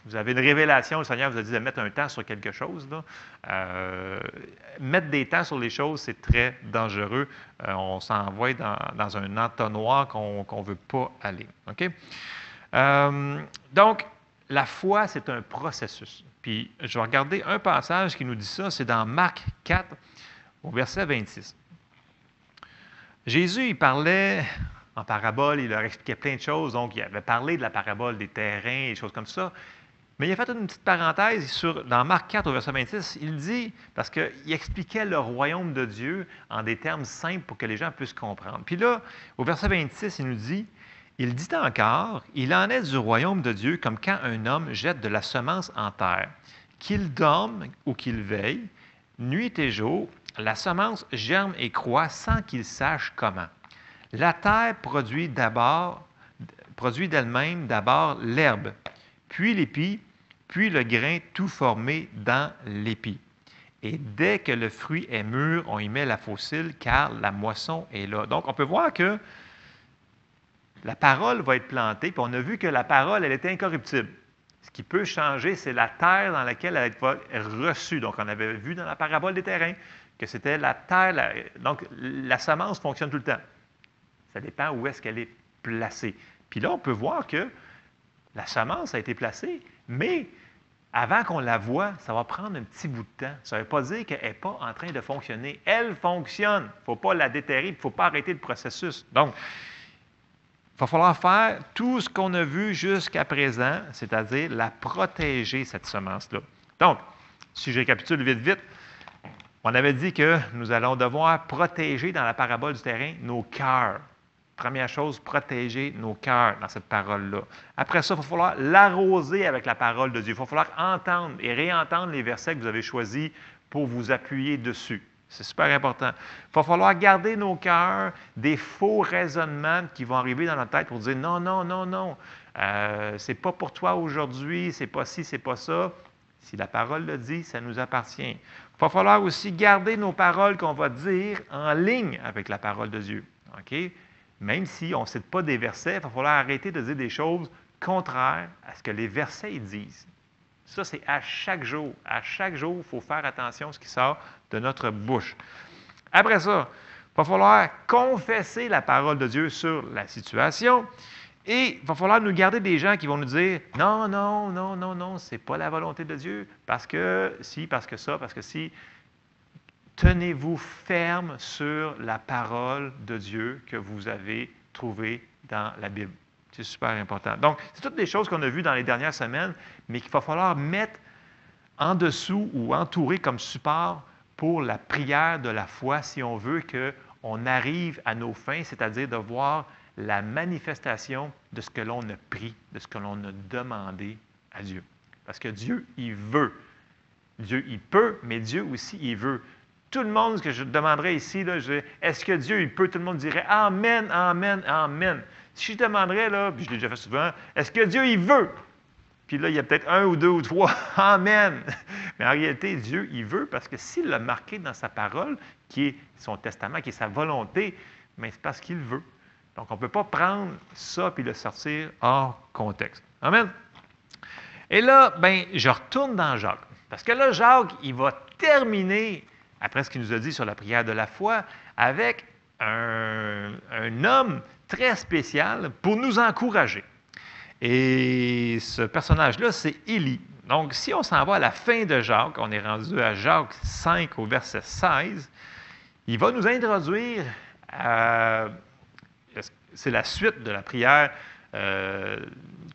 S2: vous avez une révélation, le Seigneur vous a dit de mettre un temps sur quelque chose. Euh, mettre des temps sur les choses, c'est très dangereux. Euh, on s'envoie dans, un entonnoir qu'on ne veut pas aller. Euh, donc, la foi, c'est un processus. Puis, je vais regarder un passage qui nous dit ça, c'est dans Marc 4, au verset 26. Jésus, il parlait en parabole, il leur expliquait plein de choses. Donc, il avait parlé de la parabole des terrains et des choses comme ça. Mais il a fait une petite parenthèse dans Marc 4, au verset 26. Il dit, parce qu'il expliquait le royaume de Dieu en des termes simples pour que les gens puissent comprendre. Puis là, au verset 26, il nous dit Il dit encore Il en est du royaume de Dieu comme quand un homme jette de la semence en terre. Qu'il dorme ou qu'il veille, nuit et jour, la semence germe et croît sans qu'il sache comment. La terre produit d'abord, produit d'elle-même d'abord l'herbe, puis l'épi, puis le grain tout formé dans l'épi. Et dès que le fruit est mûr, on y met la fossile car la moisson est là. Donc, on peut voir que la parole va être plantée, puis on a vu que la parole, elle était incorruptible. Ce qui peut changer, c'est la terre dans laquelle elle va être reçue. Donc, on avait vu dans la parabole des terrains que c'était la terre. donc, la semence fonctionne tout le temps. Ça dépend où est-ce qu'elle est placée. Puis là, on peut voir que la semence a été placée, mais avant qu'on la voie, ça va prendre un petit bout de temps. Ça ne veut pas dire qu'elle n'est pas en train de fonctionner. Elle fonctionne. Il ne faut pas la déterrer, il ne faut pas arrêter le processus. Donc, il va falloir faire tout ce qu'on a vu jusqu'à présent, c'est-à-dire la protéger, cette semence-là. Donc, si je récapitule vite, vite, on avait dit que nous allons devoir protéger dans la parabole du terrain nos cœurs. Première chose, protéger nos cœurs dans cette parole-là. Après ça, il va falloir l'arroser avec la parole de Dieu. Il va falloir entendre et réentendre les versets que vous avez choisis pour vous appuyer dessus. C'est super important. Il va falloir garder nos cœurs des faux raisonnements qui vont arriver dans notre tête pour dire non, non, non, non, euh, c'est pas pour toi aujourd'hui, c'est pas ci, c'est pas ça. Si la parole le dit, ça nous appartient. Il va falloir aussi garder nos paroles qu'on va dire en ligne avec la parole de Dieu. OK? Même si on ne cite pas des versets, il va falloir arrêter de dire des choses contraires à ce que les versets disent. Ça, c'est à chaque jour. À chaque jour, il faut faire attention à ce qui sort de notre bouche. Après ça, il va falloir confesser la parole de Dieu sur la situation. Et il va falloir nous garder des gens qui vont nous dire non, non, non, non, non, ce n'est pas la volonté de Dieu, parce que si, parce que ça, parce que si tenez-vous ferme sur la parole de Dieu que vous avez trouvée dans la Bible. C'est super important. Donc, c'est toutes des choses qu'on a vues dans les dernières semaines, mais qu'il va falloir mettre en dessous ou entourer comme support pour la prière de la foi si on veut qu'on arrive à nos fins, c'est-à-dire de voir la manifestation de ce que l'on a pris, de ce que l'on a demandé à Dieu. Parce que Dieu, il veut. Dieu, il peut, mais Dieu aussi, il veut tout le monde, ce que je demanderais ici, est-ce que Dieu, il peut, tout le monde dirait Amen, Amen, Amen. Si je demanderais, là, puis je l'ai déjà fait souvent, est-ce que Dieu, il veut? Puis là, il y a peut-être un ou deux ou trois, Amen. Mais en réalité, Dieu, il veut parce que s'il l'a marqué dans sa parole, qui est son testament, qui est sa volonté, mais c'est parce qu'il veut. Donc, on ne peut pas prendre ça puis le sortir hors contexte. Amen. Et là, ben, je retourne dans Jacques. Parce que là, Jacques, il va terminer après ce qu'il nous a dit sur la prière de la foi, avec un, homme très spécial pour nous encourager. Et ce personnage-là, c'est Élie. Donc, si on s'en va à la fin de Jacques, on est rendu à Jacques 5 au verset 16, il va nous introduire. C'est la suite de la prière euh,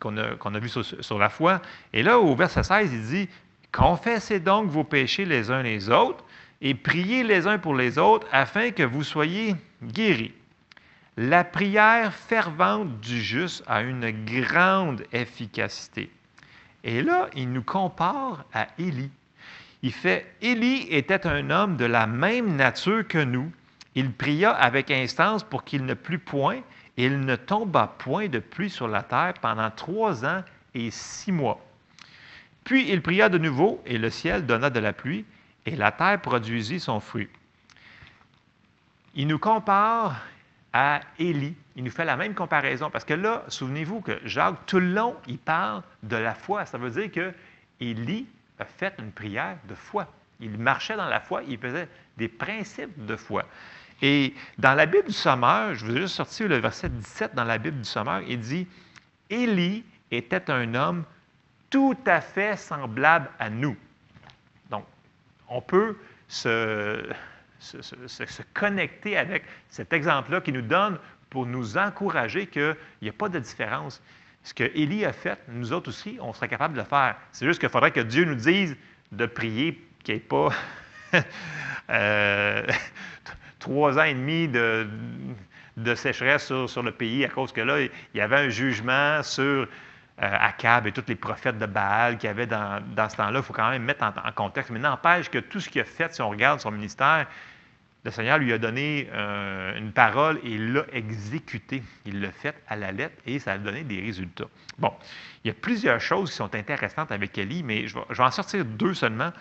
S2: qu'on a, vue sur, sur, la foi. Et là, au verset 16, il dit Confessez donc vos péchés les uns les autres et priez les uns pour les autres afin que vous soyez guéris. La prière fervente du juste a une grande efficacité. Et là, il nous compare à Élie. Il fait, Élie était un homme de la même nature que nous. Il pria avec instance pour qu'il ne plût point, et il ne tomba point de pluie sur la terre pendant trois ans et six mois. Puis il pria de nouveau, et le ciel donna de la pluie, et la terre produisit son fruit. Il nous compare à Élie. Il nous fait la même comparaison. Parce que là, souvenez-vous que Jacques, tout le long, il parle de la foi. Ça veut dire que Élie a fait une prière de foi. Il marchait dans la foi, il faisait des principes de foi. Et dans la Bible du Sommeur, je vous ai juste sorti le verset 17 dans la Bible du Sommeur, il dit Élie était un homme tout à fait semblable à nous. On peut se, se, connecter avec cet exemple-là qui nous donne pour nous encourager qu'il n'y a pas de différence. Ce que Élie a fait, nous autres aussi, on serait capable de le faire. C'est juste qu'il faudrait que Dieu nous dise de prier qu'il n'y ait pas euh, trois ans et demi de, sécheresse sur, sur, le pays à cause que là, il y avait un jugement sur Akab et tous les prophètes de Baal qu'il y avait dans, ce temps-là. Il faut quand même mettre en, contexte. Mais n'empêche que tout ce qu'il a fait, si on regarde son ministère, le Seigneur lui a donné euh, une parole et il l'a exécuté. Il l'a fait à la lettre et ça a donné des résultats. Bon, il y a plusieurs choses qui sont intéressantes avec Élie, mais je vais, en sortir deux seulement.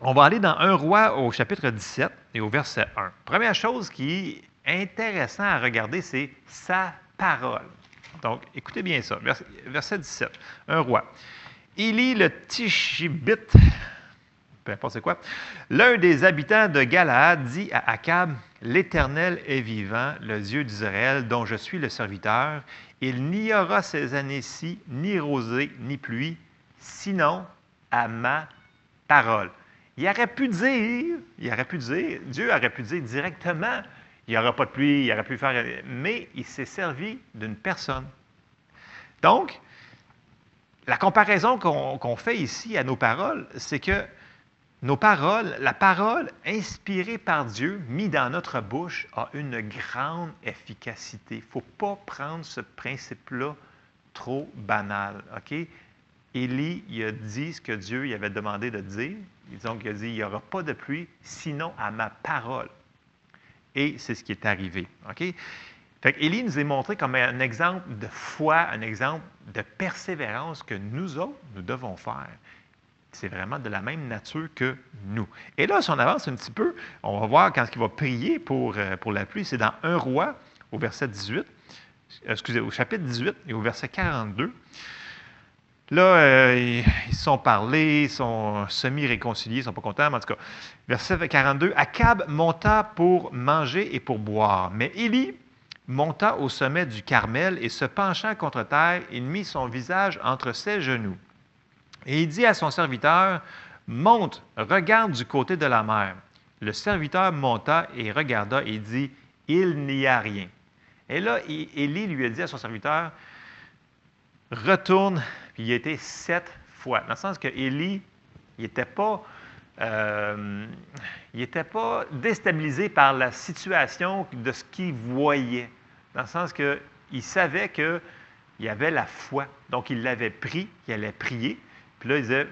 S2: On va aller dans 1 roi au chapitre 17 et au verset 1. Première chose qui est intéressante à regarder, c'est sa parole. Donc, écoutez bien ça. Verset 17. Un roi. Élie le Tishibite, peu importe c'est quoi, l'un des habitants de Galaad dit à Akab L'Éternel est vivant, le Dieu d'Israël, dont je suis le serviteur. Il n'y aura ces années-ci ni rosée ni pluie, sinon à ma parole. Il aurait pu dire, il aurait pu dire, Dieu aurait pu dire directement il n'y aura pas de pluie, il aurait pu faire. Mais il s'est servi d'une personne. Donc, la comparaison qu'on fait ici à nos paroles, c'est que nos paroles, la parole inspirée par Dieu, mise dans notre bouche, a une grande efficacité. Il ne faut pas prendre ce principe-là trop banal. OK? Élie, il a dit ce que Dieu lui avait demandé de dire. Il a dit, il n'y aura pas de pluie, sinon à ma parole. Et c'est ce qui est arrivé. OK? Fait Élie nous est montré comme un exemple de foi, un exemple de persévérance que nous autres, nous devons faire. C'est vraiment de la même nature que nous. Et là, si on avance un petit peu, on va voir quand il va prier pour, euh, pour la pluie. C'est dans 1 roi, au verset 18, excusez, au chapitre 18 et au verset 42. Là, euh, ils sont parlés, ils sont semi-réconciliés, ils ne sont pas contents, mais en tout cas, verset 42, Akab monta pour manger et pour boire, mais Élie monta au sommet du Carmel et se penchant contre terre, il mit son visage entre ses genoux. Et il dit à son serviteur, Monte, regarde du côté de la mer. Le serviteur monta et regarda et dit, Il n'y a rien. Et là, Élie lui a dit à son serviteur, Retourne puis il a été sept fois. Dans le sens que Élie, il n'était pas, euh, pas déstabilisé par la situation de ce qu'il voyait. Dans le sens qu'il savait qu'il y avait la foi. Donc, il l'avait pris, il allait prier. Puis là, il disait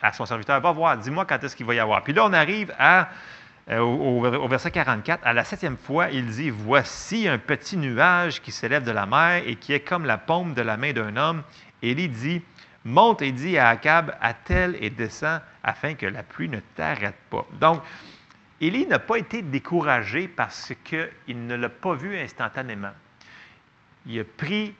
S2: à son serviteur, va voir, dis-moi quand est-ce qu'il va y avoir. Puis là, on arrive euh, au, au, verset 44. À la septième fois, il dit, voici un petit nuage qui s'élève de la mer et qui est comme la paume de la main d'un homme Élie dit, monte et dit à Akab, attelle et descend afin que la pluie ne t'arrête pas. Donc, Élie n'a pas été découragé parce qu'il ne l'a pas vu instantanément. Il a pris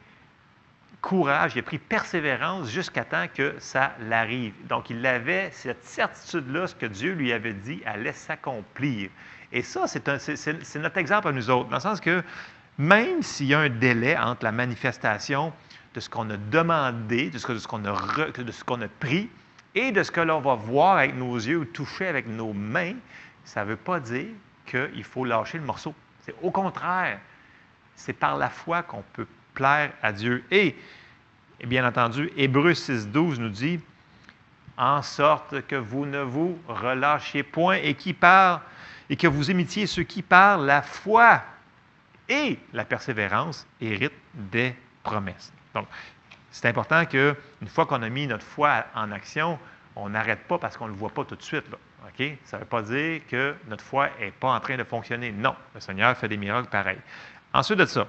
S2: courage, il a pris persévérance jusqu'à temps que ça l'arrive. Donc, il avait cette certitude-là, ce que Dieu lui avait dit, allait s'accomplir. Et ça, c'est notre exemple à nous autres, dans le sens que même s'il y a un délai entre la manifestation de ce qu'on a demandé, de ce qu'on a, pris et de ce que l'on va voir avec nos yeux ou toucher avec nos mains, ça ne veut pas dire qu'il faut lâcher le morceau. C'est au contraire, c'est par la foi qu'on peut plaire à Dieu. Et, et bien entendu, Hébreu 6.12 nous dit, en sorte que vous ne vous relâchiez point et qui parle, et que vous imitiez ceux qui parlent la foi et la persévérance héritent des promesses. Donc, c'est important qu'une fois qu'on a mis notre foi en action, on n'arrête pas parce qu'on ne le voit pas tout de suite. Ça ne veut pas dire que notre foi n'est pas en train de fonctionner. Non, le Seigneur fait des miracles pareils. Ensuite de ça,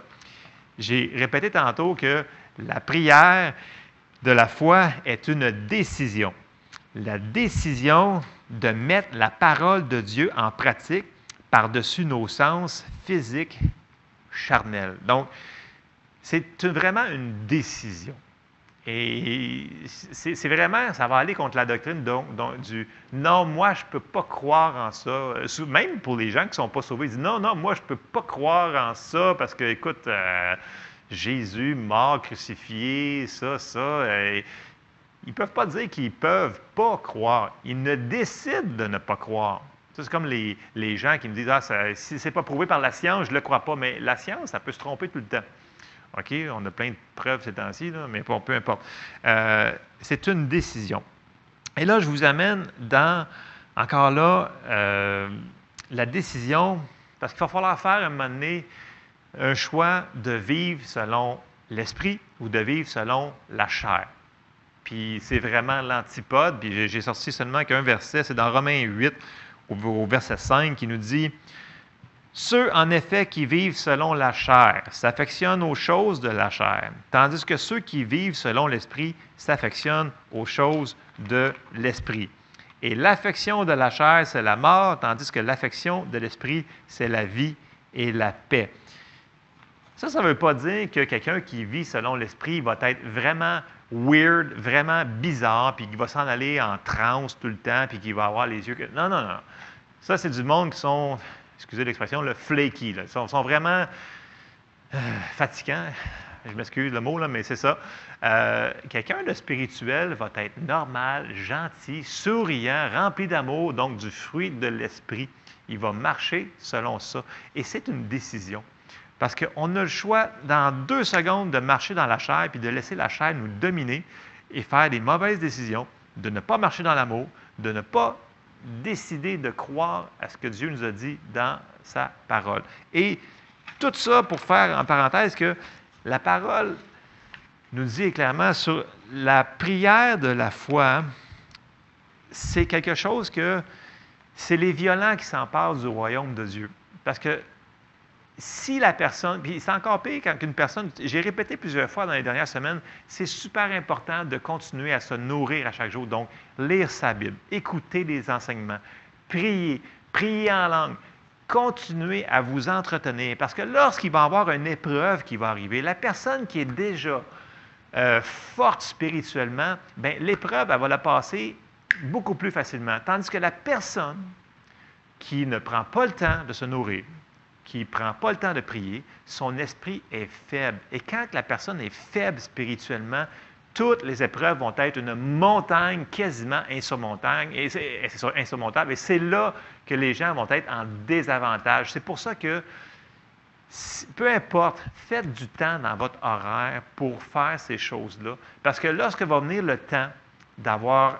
S2: j'ai répété tantôt que la prière de la foi est une décision. La décision de mettre la parole de Dieu en pratique par-dessus nos sens physiques charnels. Donc, c'est vraiment une décision. Et c'est vraiment, ça va aller contre la doctrine donc, du non, moi, je ne peux pas croire en ça. Même pour les gens qui ne sont pas sauvés, ils disent non, non, moi, je ne peux pas croire en ça parce que, écoute, euh, Jésus mort, crucifié, ça, ça. Euh, ils ne peuvent pas dire qu'ils ne peuvent pas croire. Ils ne décident de ne pas croire. C'est comme les, gens qui me disent Ah, si ce n'est pas prouvé par la science, je ne le crois pas. Mais la science, ça peut se tromper tout le temps. OK, on a plein de preuves ces temps-ci, mais bon, peu importe. Euh, c'est une décision. Et là, je vous amène dans, encore là, euh, la décision, parce qu'il va falloir faire un moment donné un choix de vivre selon l'esprit ou de vivre selon la chair. Puis c'est vraiment l'antipode. Puis j'ai sorti seulement qu'un verset, c'est dans Romains 8, au, verset 5, qui nous dit Ceux, en effet, qui vivent selon la chair s'affectionnent aux choses de la chair, tandis que ceux qui vivent selon l'esprit s'affectionnent aux choses de l'esprit. Et l'affection de la chair, c'est la mort, tandis que l'affection de l'esprit, c'est la vie et la paix. Ça, ça ne veut pas dire que quelqu'un qui vit selon l'esprit va être vraiment weird, vraiment bizarre, puis qu'il va s'en aller en transe tout le temps, puis qu'il va avoir les yeux. Que... Non, non, non. Ça, c'est du monde qui sont, excusez l'expression, le flaky. Ils sont, vraiment euh, fatigants. Je m'excuse le mot, mais c'est ça. Euh, quelqu'un de spirituel va être normal, gentil, souriant, rempli d'amour, donc du fruit de l'esprit. Il va marcher selon ça. Et c'est une décision. Parce qu'on a le choix, dans deux secondes, de marcher dans la chair, puis de laisser la chair nous dominer et faire des mauvaises décisions, de ne pas marcher dans l'amour, de ne pas décider de croire à ce que Dieu nous a dit dans sa parole. Et tout ça pour faire en parenthèse que la parole nous dit clairement sur la prière de la foi, c'est quelque chose que c'est les violents qui s'emparent du royaume de Dieu. Parce que si la personne, puis c'est encore pire quand une personne, j'ai répété plusieurs fois dans les dernières semaines, c'est super important de continuer à se nourrir à chaque jour. Donc, lire sa Bible, écouter des enseignements, prier, prier en langue, continuer à vous entretenir. Parce que lorsqu'il va y avoir une épreuve qui va arriver, la personne qui est déjà euh, forte spirituellement, ben, l'épreuve, elle va la passer beaucoup plus facilement. Tandis que la personne qui ne prend pas le temps de se nourrir, qui ne prend pas le temps de prier, son esprit est faible. Et quand la personne est faible spirituellement, toutes les épreuves vont être une montagne quasiment insurmontable. Et c'est là que les gens vont être en désavantage. C'est pour ça que, peu importe, faites du temps dans votre horaire pour faire ces choses-là. Parce que lorsque va venir le temps d'avoir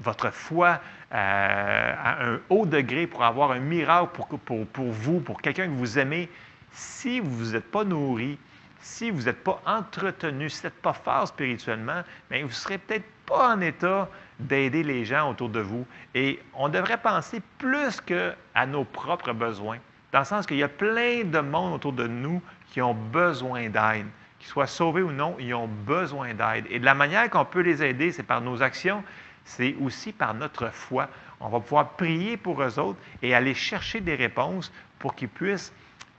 S2: votre foi euh, à un haut degré pour avoir un miracle pour, pour, vous, pour quelqu'un que vous aimez, si vous n'êtes pas nourri, si vous n'êtes pas entretenu, si vous n'êtes pas fort spirituellement, bien, vous ne serez peut-être pas en état d'aider les gens autour de vous. Et on devrait penser plus qu'à nos propres besoins, dans le sens qu'il y a plein de monde autour de nous qui ont besoin d'aide. Qu'ils soient sauvés ou non, ils ont besoin d'aide. Et de la manière qu'on peut les aider, c'est par nos actions, c'est aussi par notre foi. On va pouvoir prier pour eux autres et aller chercher des réponses pour qu'ils puissent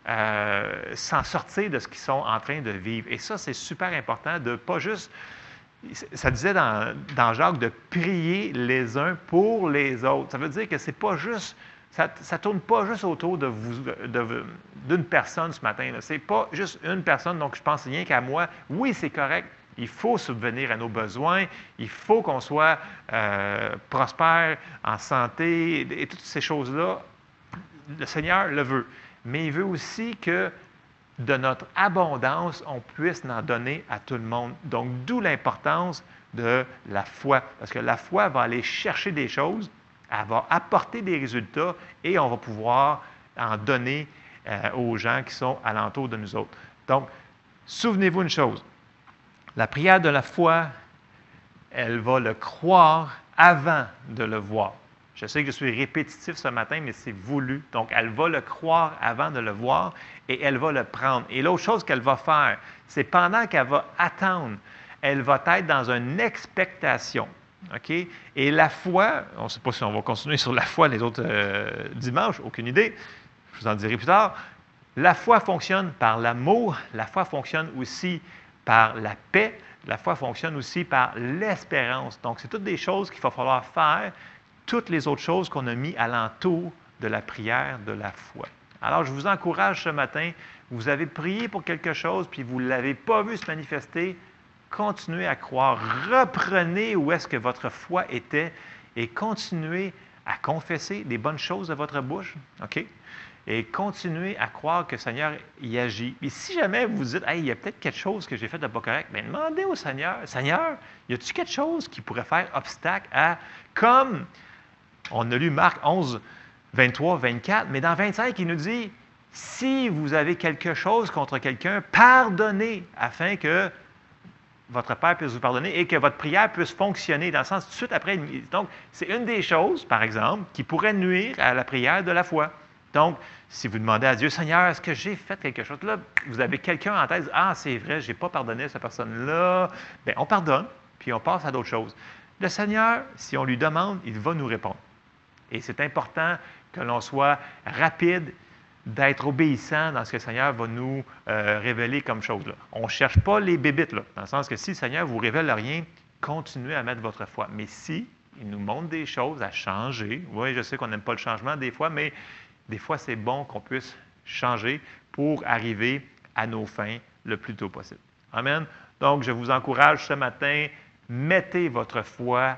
S2: euh, s'en sortir de ce qu'ils sont en train de vivre. Et ça, c'est super important de pas juste, ça disait dans, dans, Jacques, de prier les uns pour les autres. Ça veut dire que c'est pas juste, ça ne tourne pas juste autour de d'une personne ce matin. Ce n'est pas juste une personne, donc je pense rien qu'à moi. Oui, c'est correct, il faut subvenir à nos besoins. Il faut qu'on soit euh, prospère en santé et toutes ces choses-là. Le Seigneur le veut. Mais il veut aussi que de notre abondance, on puisse en donner à tout le monde. Donc, d'où l'importance de la foi. Parce que la foi va aller chercher des choses, elle va apporter des résultats et on va pouvoir en donner euh, aux gens qui sont alentour de nous autres. Donc, souvenez-vous une chose, la prière de la foi, elle va le croire avant de le voir. Je sais que je suis répétitif ce matin, mais c'est voulu. Donc, elle va le croire avant de le voir et elle va le prendre. Et l'autre chose qu'elle va faire, c'est pendant qu'elle va attendre, elle va être dans une expectation. OK? Et la foi, on ne sait pas si on va continuer sur la foi les autres euh, dimanches, aucune idée, je vous en dirai plus tard. La foi fonctionne par l'amour, la foi fonctionne aussi par la paix, la foi fonctionne aussi par l'espérance. Donc, c'est toutes des choses qu'il va falloir faire, toutes les autres choses qu'on a mis alentour de la prière de la foi. Alors, je vous encourage ce matin, vous avez prié pour quelque chose, puis vous ne l'avez pas vu se manifester, continuez à croire, reprenez où est-ce que votre foi était et continuez à confesser des bonnes choses de votre bouche? Et continuez à croire que le Seigneur y agit. Et si jamais vous dites, hey, il y a peut-être quelque chose que j'ai fait de pas correct, bien, demandez au Seigneur, Seigneur, y a-t-il quelque chose qui pourrait faire obstacle à, comme on a lu Marc 11, 23, 24, mais dans 25, il nous dit, si vous avez quelque chose contre quelqu'un, pardonnez afin que votre Père puisse vous pardonner et que votre prière puisse fonctionner dans le sens tout de suite après. Donc, c'est une des choses, par exemple, qui pourrait nuire à la prière de la foi. Donc, si vous demandez à Dieu, Seigneur, est-ce que j'ai fait quelque chose? Là, vous avez quelqu'un en tête, ah, c'est vrai, je n'ai pas pardonné à cette personne-là. Bien, on pardonne, puis on passe à d'autres choses. Le Seigneur, si on lui demande, il va nous répondre. Et c'est important que l'on soit rapide d'être obéissant dans ce que le Seigneur va nous euh, révéler comme chose. Là. On ne cherche pas les bébites, là, dans le sens que si le Seigneur ne vous révèle rien, continuez à mettre votre foi. Mais si il nous montre des choses à changer, oui, je sais qu'on n'aime pas le changement des fois, mais des fois, c'est bon qu'on puisse changer pour arriver à nos fins le plus tôt possible. Amen. Donc, je vous encourage ce matin, mettez votre foi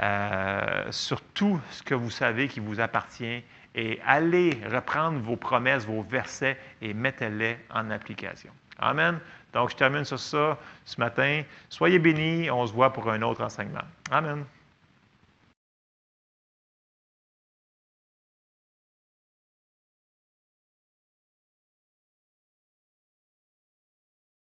S2: euh, sur tout ce que vous savez qui vous appartient et allez reprendre vos promesses, vos versets et mettez-les en application. Amen. Donc, je termine sur ça ce matin. Soyez bénis. On se voit pour un autre enseignement. Amen.